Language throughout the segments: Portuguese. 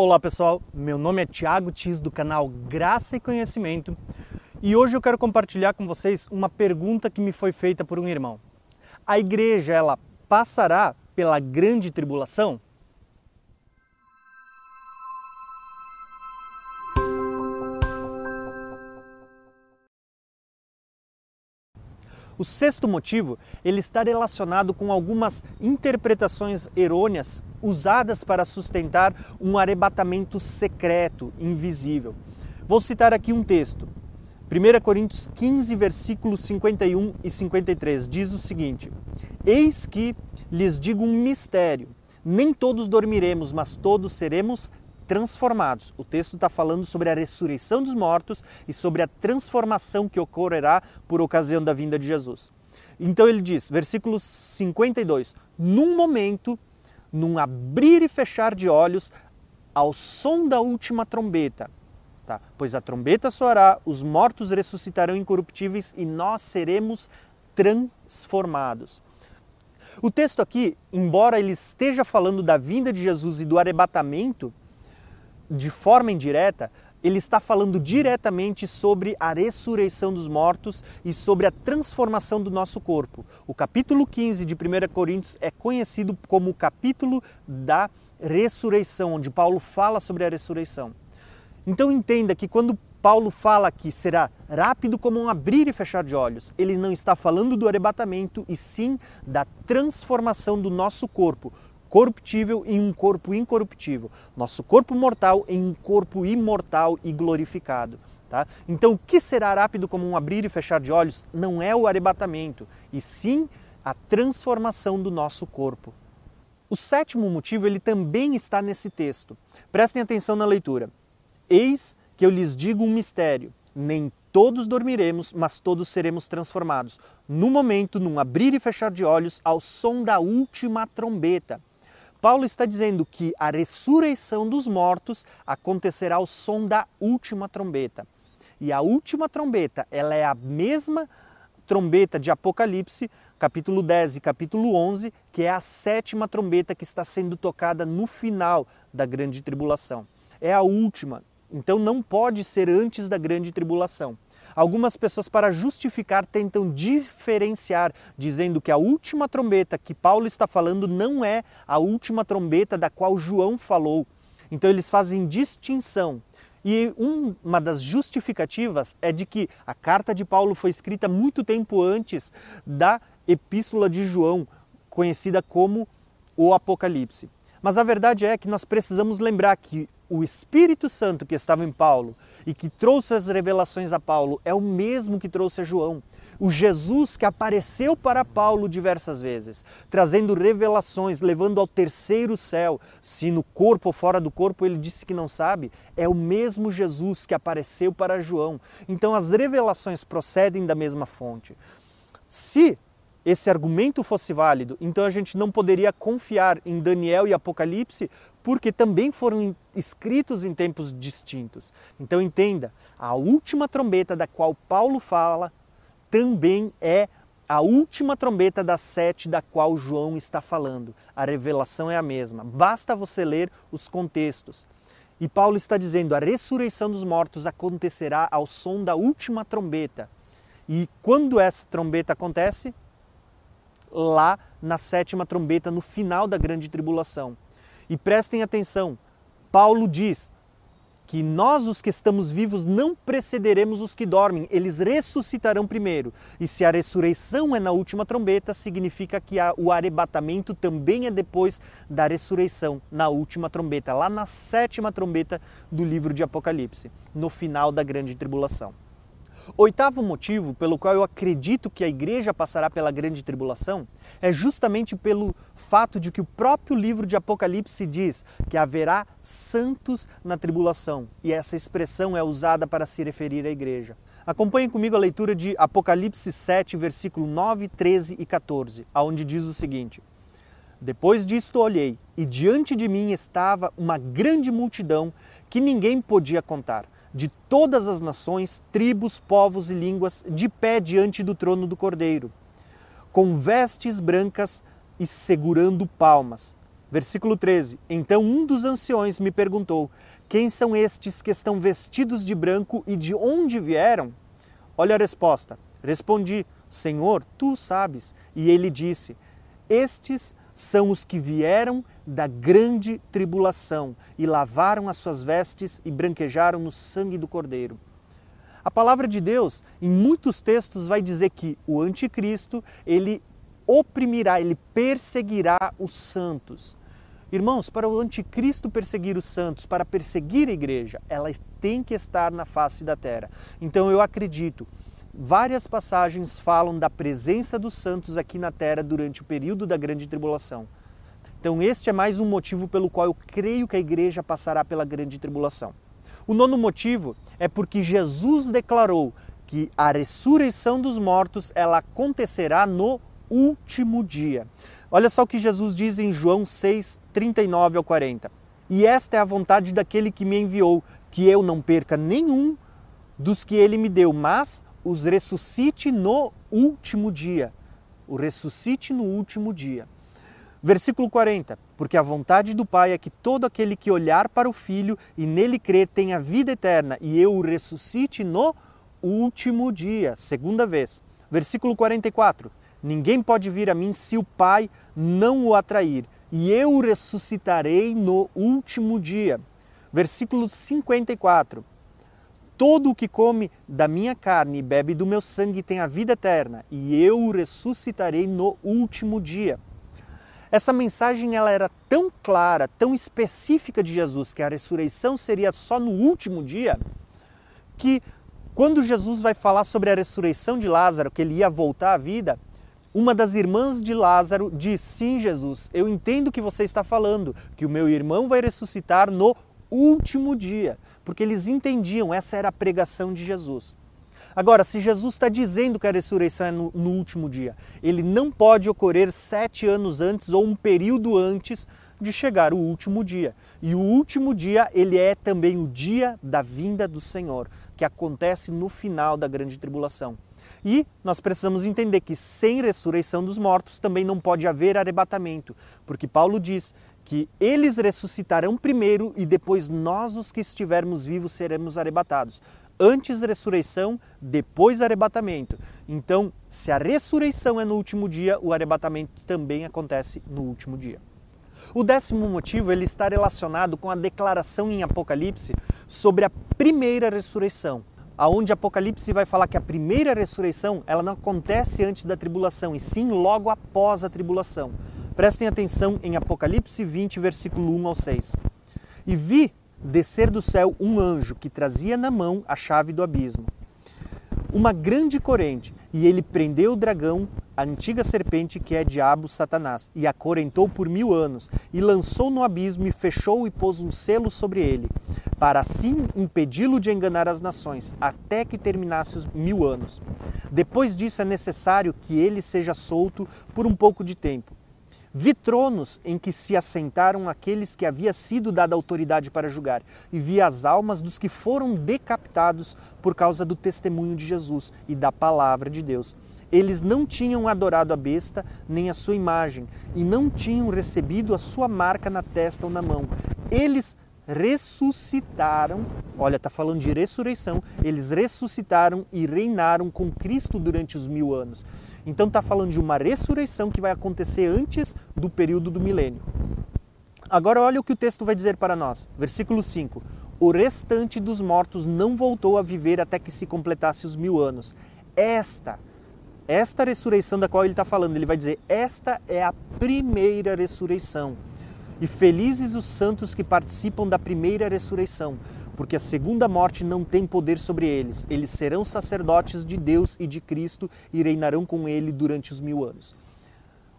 Olá pessoal, meu nome é Thiago Tis do canal Graça e Conhecimento e hoje eu quero compartilhar com vocês uma pergunta que me foi feita por um irmão. A igreja ela passará pela grande tribulação? O sexto motivo, ele está relacionado com algumas interpretações errôneas usadas para sustentar um arrebatamento secreto, invisível. Vou citar aqui um texto. 1 Coríntios 15, versículos 51 e 53 diz o seguinte: Eis que lhes digo um mistério: nem todos dormiremos, mas todos seremos transformados. O texto está falando sobre a ressurreição dos mortos e sobre a transformação que ocorrerá por ocasião da vinda de Jesus. Então ele diz, versículo 52, num momento, num abrir e fechar de olhos, ao som da última trombeta, tá? pois a trombeta soará, os mortos ressuscitarão incorruptíveis e nós seremos transformados. O texto aqui, embora ele esteja falando da vinda de Jesus e do arrebatamento, de forma indireta, ele está falando diretamente sobre a ressurreição dos mortos e sobre a transformação do nosso corpo. O capítulo 15 de 1 Coríntios é conhecido como o capítulo da ressurreição, onde Paulo fala sobre a ressurreição. Então entenda que quando Paulo fala que será rápido como um abrir e fechar de olhos, ele não está falando do arrebatamento e sim da transformação do nosso corpo, corruptível em um corpo incorruptível, nosso corpo mortal em um corpo imortal e glorificado. Tá? Então, o que será rápido como um abrir e fechar de olhos não é o arrebatamento, e sim a transformação do nosso corpo. O sétimo motivo ele também está nesse texto. Prestem atenção na leitura. Eis que eu lhes digo um mistério: nem todos dormiremos, mas todos seremos transformados. No momento, num abrir e fechar de olhos, ao som da última trombeta. Paulo está dizendo que a ressurreição dos mortos acontecerá ao som da última trombeta. E a última trombeta, ela é a mesma trombeta de Apocalipse, capítulo 10 e capítulo 11, que é a sétima trombeta que está sendo tocada no final da grande tribulação. É a última, então não pode ser antes da grande tribulação. Algumas pessoas, para justificar, tentam diferenciar, dizendo que a última trombeta que Paulo está falando não é a última trombeta da qual João falou. Então eles fazem distinção. E uma das justificativas é de que a carta de Paulo foi escrita muito tempo antes da epístola de João, conhecida como o Apocalipse. Mas a verdade é que nós precisamos lembrar que o Espírito Santo que estava em Paulo e que trouxe as revelações a Paulo é o mesmo que trouxe a João. O Jesus que apareceu para Paulo diversas vezes, trazendo revelações, levando ao terceiro céu, se no corpo ou fora do corpo ele disse que não sabe, é o mesmo Jesus que apareceu para João. Então as revelações procedem da mesma fonte. Se esse argumento fosse válido, então a gente não poderia confiar em Daniel e Apocalipse, porque também foram escritos em tempos distintos. Então entenda, a última trombeta da qual Paulo fala também é a última trombeta das sete da qual João está falando. A revelação é a mesma, basta você ler os contextos. E Paulo está dizendo: a ressurreição dos mortos acontecerá ao som da última trombeta. E quando essa trombeta acontece? Lá na sétima trombeta, no final da grande tribulação. E prestem atenção, Paulo diz que nós, os que estamos vivos, não precederemos os que dormem, eles ressuscitarão primeiro. E se a ressurreição é na última trombeta, significa que o arrebatamento também é depois da ressurreição, na última trombeta, lá na sétima trombeta do livro de Apocalipse, no final da grande tribulação. Oitavo motivo pelo qual eu acredito que a igreja passará pela grande tribulação é justamente pelo fato de que o próprio livro de Apocalipse diz que haverá santos na tribulação, e essa expressão é usada para se referir à igreja. Acompanhe comigo a leitura de Apocalipse 7, versículo 9, 13 e 14, aonde diz o seguinte: Depois disto olhei, e diante de mim estava uma grande multidão que ninguém podia contar de todas as nações, tribos, povos e línguas, de pé diante do trono do Cordeiro, com vestes brancas e segurando palmas. Versículo 13: Então um dos anciões me perguntou: Quem são estes que estão vestidos de branco e de onde vieram? Olha a resposta. Respondi: Senhor, tu sabes. E ele disse: Estes são os que vieram da grande tribulação e lavaram as suas vestes e branquejaram no sangue do Cordeiro. A palavra de Deus, em muitos textos, vai dizer que o anticristo, ele oprimirá, ele perseguirá os santos. Irmãos, para o anticristo perseguir os santos, para perseguir a igreja, ela tem que estar na face da terra. Então eu acredito, várias passagens falam da presença dos santos aqui na terra durante o período da grande tribulação. Então este é mais um motivo pelo qual eu creio que a igreja passará pela grande tribulação. O nono motivo é porque Jesus declarou que a ressurreição dos mortos ela acontecerá no último dia. Olha só o que Jesus diz em João 6, 39 ao 40. E esta é a vontade daquele que me enviou, que eu não perca nenhum dos que ele me deu, mas os ressuscite no último dia. O ressuscite no último dia. Versículo 40. Porque a vontade do Pai é que todo aquele que olhar para o Filho e nele crer tenha vida eterna, e eu o ressuscite no último dia. Segunda vez. Versículo 44. Ninguém pode vir a mim se o Pai não o atrair, e eu o ressuscitarei no último dia. Versículo 54. Todo o que come da minha carne e bebe do meu sangue tem a vida eterna, e eu o ressuscitarei no último dia. Essa mensagem ela era tão clara, tão específica de Jesus, que a ressurreição seria só no último dia, que quando Jesus vai falar sobre a ressurreição de Lázaro, que ele ia voltar à vida, uma das irmãs de Lázaro diz: Sim, Jesus, eu entendo que você está falando, que o meu irmão vai ressuscitar no último dia, porque eles entendiam, essa era a pregação de Jesus. Agora, se Jesus está dizendo que a ressurreição é no, no, último dia, ele não pode ocorrer sete anos antes ou um período antes de chegar o último dia. E o último dia, ele é também o dia da vinda do Senhor, que acontece no final da grande tribulação. E nós precisamos entender que sem ressurreição dos mortos também não pode haver arrebatamento, porque Paulo diz que eles ressuscitarão primeiro e depois nós, os que estivermos vivos, seremos arrebatados. Antes ressurreição, depois arrebatamento. Então, se a ressurreição é no último dia, o arrebatamento também acontece no último dia. O décimo motivo ele está relacionado com a declaração em Apocalipse sobre a primeira ressurreição aonde Apocalipse vai falar que a primeira ressurreição ela não acontece antes da tribulação, e sim logo após a tribulação. Prestem atenção em Apocalipse 20, versículo 1 ao 6. E vi descer do céu um anjo que trazia na mão a chave do abismo, uma grande corrente, e ele prendeu o dragão, a antiga serpente que é diabo Satanás, e a corentou por mil anos, e lançou no abismo, e fechou e pôs um selo sobre ele, para assim impedi-lo de enganar as nações, até que terminasse os mil anos. Depois disso é necessário que ele seja solto por um pouco de tempo. Vi tronos em que se assentaram aqueles que havia sido dada autoridade para julgar, e vi as almas dos que foram decapitados por causa do testemunho de Jesus e da palavra de Deus. Eles não tinham adorado a besta nem a sua imagem, e não tinham recebido a sua marca na testa ou na mão. Eles ressuscitaram, olha, está falando de ressurreição, eles ressuscitaram e reinaram com Cristo durante os mil anos. Então está falando de uma ressurreição que vai acontecer antes do período do milênio. Agora olha o que o texto vai dizer para nós, versículo 5. O restante dos mortos não voltou a viver até que se completasse os mil anos. Esta, esta ressurreição da qual ele está falando, ele vai dizer, esta é a primeira ressurreição. E felizes os santos que participam da primeira ressurreição, porque a segunda morte não tem poder sobre eles. Eles serão sacerdotes de Deus e de Cristo e reinarão com ele durante os mil anos.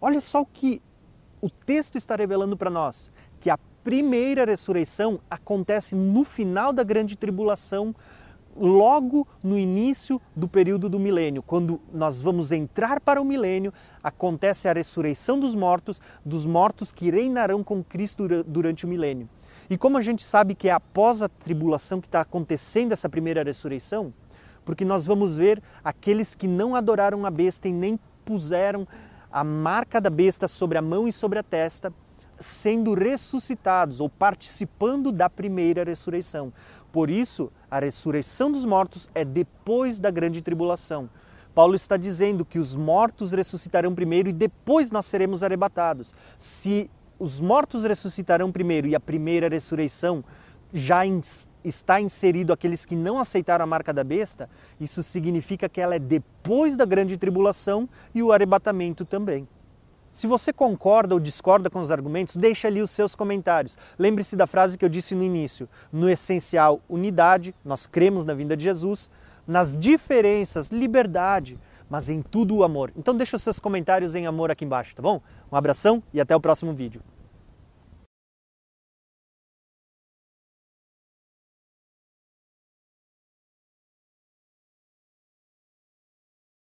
Olha só o que o texto está revelando para nós: que a primeira ressurreição acontece no final da grande tribulação logo no início do período do milênio, quando nós vamos entrar para o milênio, acontece a ressurreição dos mortos, dos mortos que reinarão com Cristo durante o milênio. E como a gente sabe que é após a tribulação que está acontecendo essa primeira ressurreição, porque nós vamos ver aqueles que não adoraram a besta e nem puseram a marca da besta sobre a mão e sobre a testa, sendo ressuscitados ou participando da primeira ressurreição. Por isso, a ressurreição dos mortos é depois da grande tribulação. Paulo está dizendo que os mortos ressuscitarão primeiro e depois nós seremos arrebatados. Se os mortos ressuscitarão primeiro e a primeira ressurreição já está inserido aqueles que não aceitaram a marca da besta, isso significa que ela é depois da grande tribulação e o arrebatamento também. Se você concorda ou discorda com os argumentos, deixe ali os seus comentários. Lembre-se da frase que eu disse no início: no essencial, unidade, nós cremos na vinda de Jesus, nas diferenças, liberdade, mas em tudo o amor. Então deixe os seus comentários em amor aqui embaixo, tá bom? Um abração e até o próximo vídeo.